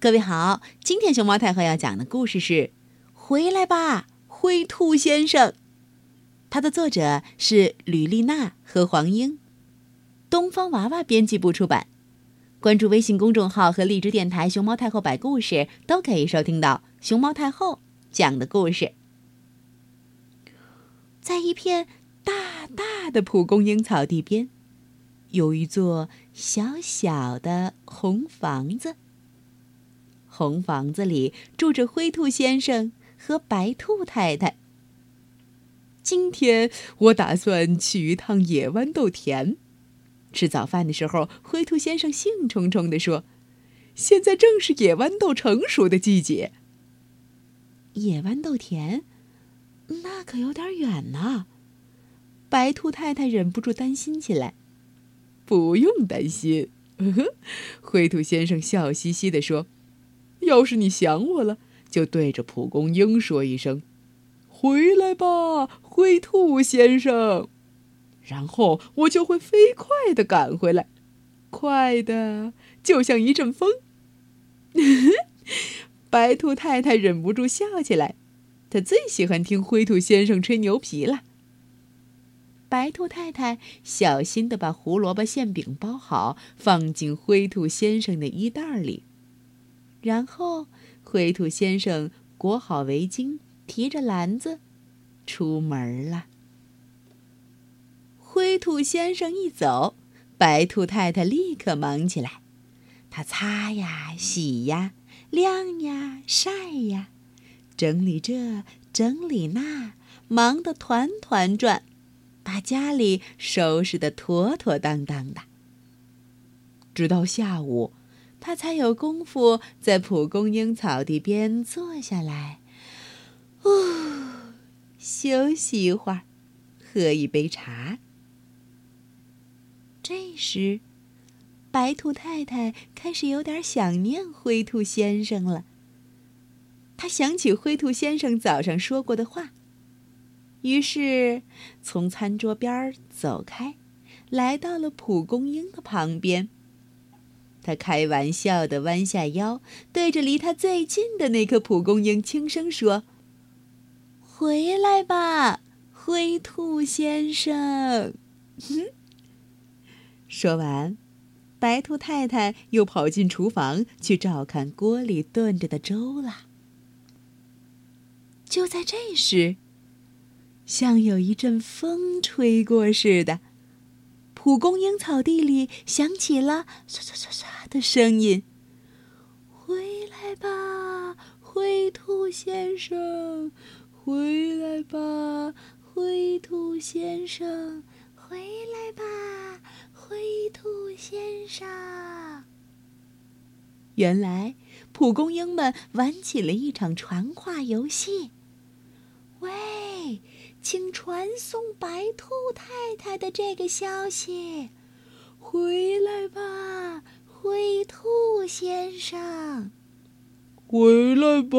各位好，今天熊猫太后要讲的故事是《回来吧，灰兔先生》。它的作者是吕丽娜和黄英，东方娃娃编辑部出版。关注微信公众号和荔枝电台“熊猫太后摆故事”，都可以收听到熊猫太后讲的故事。在一片大大的蒲公英草地边，有一座小小的红房子。红房子里住着灰兔先生和白兔太太。今天我打算去一趟野豌豆田。吃早饭的时候，灰兔先生兴冲冲地说：“现在正是野豌豆成熟的季节。”野豌豆田，那可有点远呢。白兔太太忍不住担心起来。“不用担心。”呵呵，灰兔先生笑嘻嘻地说。要是你想我了，就对着蒲公英说一声：“回来吧，灰兔先生。”然后我就会飞快的赶回来，快的就像一阵风。白兔太太忍不住笑起来，她最喜欢听灰兔先生吹牛皮了。白兔太太小心的把胡萝卜馅饼包好，放进灰兔先生的衣袋里。然后，灰兔先生裹好围巾，提着篮子，出门了。灰兔先生一走，白兔太太立刻忙起来。她擦呀、洗呀、晾呀、晒呀，整理这，整理那，忙得团团转，把家里收拾得妥妥当当的。直到下午。他才有功夫在蒲公英草地边坐下来，呼，休息一会儿，喝一杯茶。这时，白兔太太开始有点想念灰兔先生了。他想起灰兔先生早上说过的话，于是从餐桌边走开，来到了蒲公英的旁边。他开玩笑的弯下腰，对着离他最近的那颗蒲公英轻声说：“回来吧，灰兔先生。”说完，白兔太太又跑进厨房去照看锅里炖着的粥了。就在这时，像有一阵风吹过似的。蒲公英草地里响起了唰唰唰唰的声音。回来吧，灰兔先生！回来吧，灰兔先生！回来吧，灰兔先生！原来，蒲公英们玩起了一场传话游戏。喂！请传送白兔太太的这个消息，回来吧，灰兔先生。回来吧，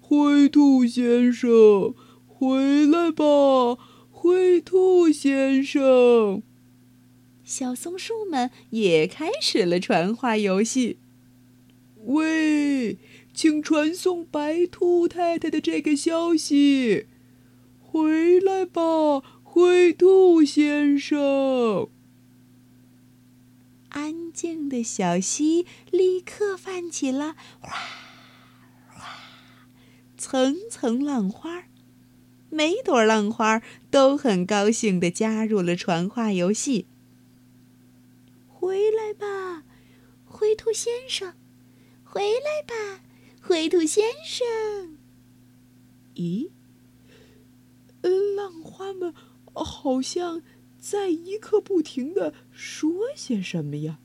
灰兔先生。回来吧，灰兔先生。小松树们也开始了传话游戏。喂，请传送白兔太太的这个消息。回来吧，灰兔先生。安静的小溪立刻泛起了哗哗层层浪花，每朵浪花都很高兴地加入了传话游戏。回来吧，灰兔先生！回来吧，灰兔先生！咦？浪花们好像在一刻不停的说些什么呀？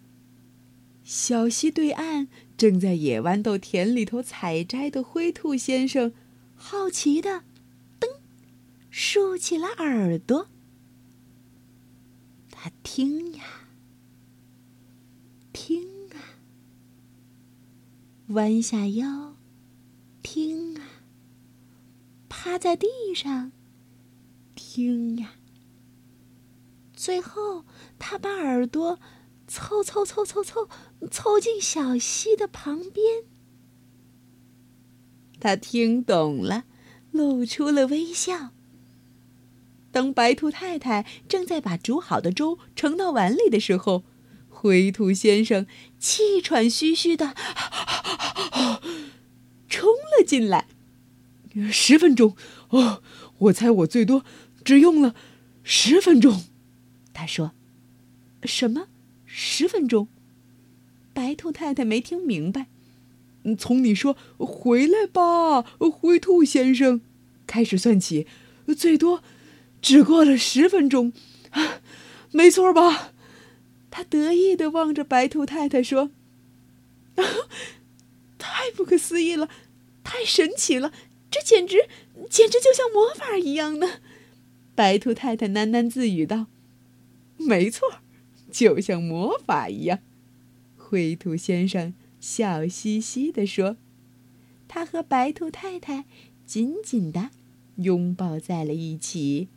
小溪对岸正在野豌豆田里头采摘的灰兔先生，好奇的，噔，竖起了耳朵。他听呀，听啊，弯下腰，听啊，趴在地上。听呀！最后，他把耳朵凑凑凑凑凑凑进小溪的旁边，他听懂了，露出了微笑。当白兔太太正在把煮好的粥盛到碗里的时候，灰兔先生气喘吁吁的 冲了进来。十分钟，哦，我猜我最多只用了十分钟。他说：“什么？十分钟？”白兔太太没听明白。从你说“回来吧，灰兔先生”开始算起，最多。只过了十分钟，没错吧？他得意的望着白兔太太说：“ 太不可思议了，太神奇了，这简直简直就像魔法一样呢！”白兔太太喃喃自语道：“没错，就像魔法一样。”灰兔先生笑嘻嘻的说：“他和白兔太太紧紧的拥抱在了一起。”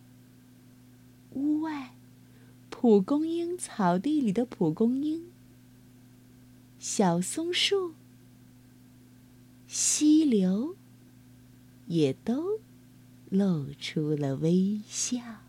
屋外，蒲公英草地里的蒲公英、小松树、溪流，也都露出了微笑。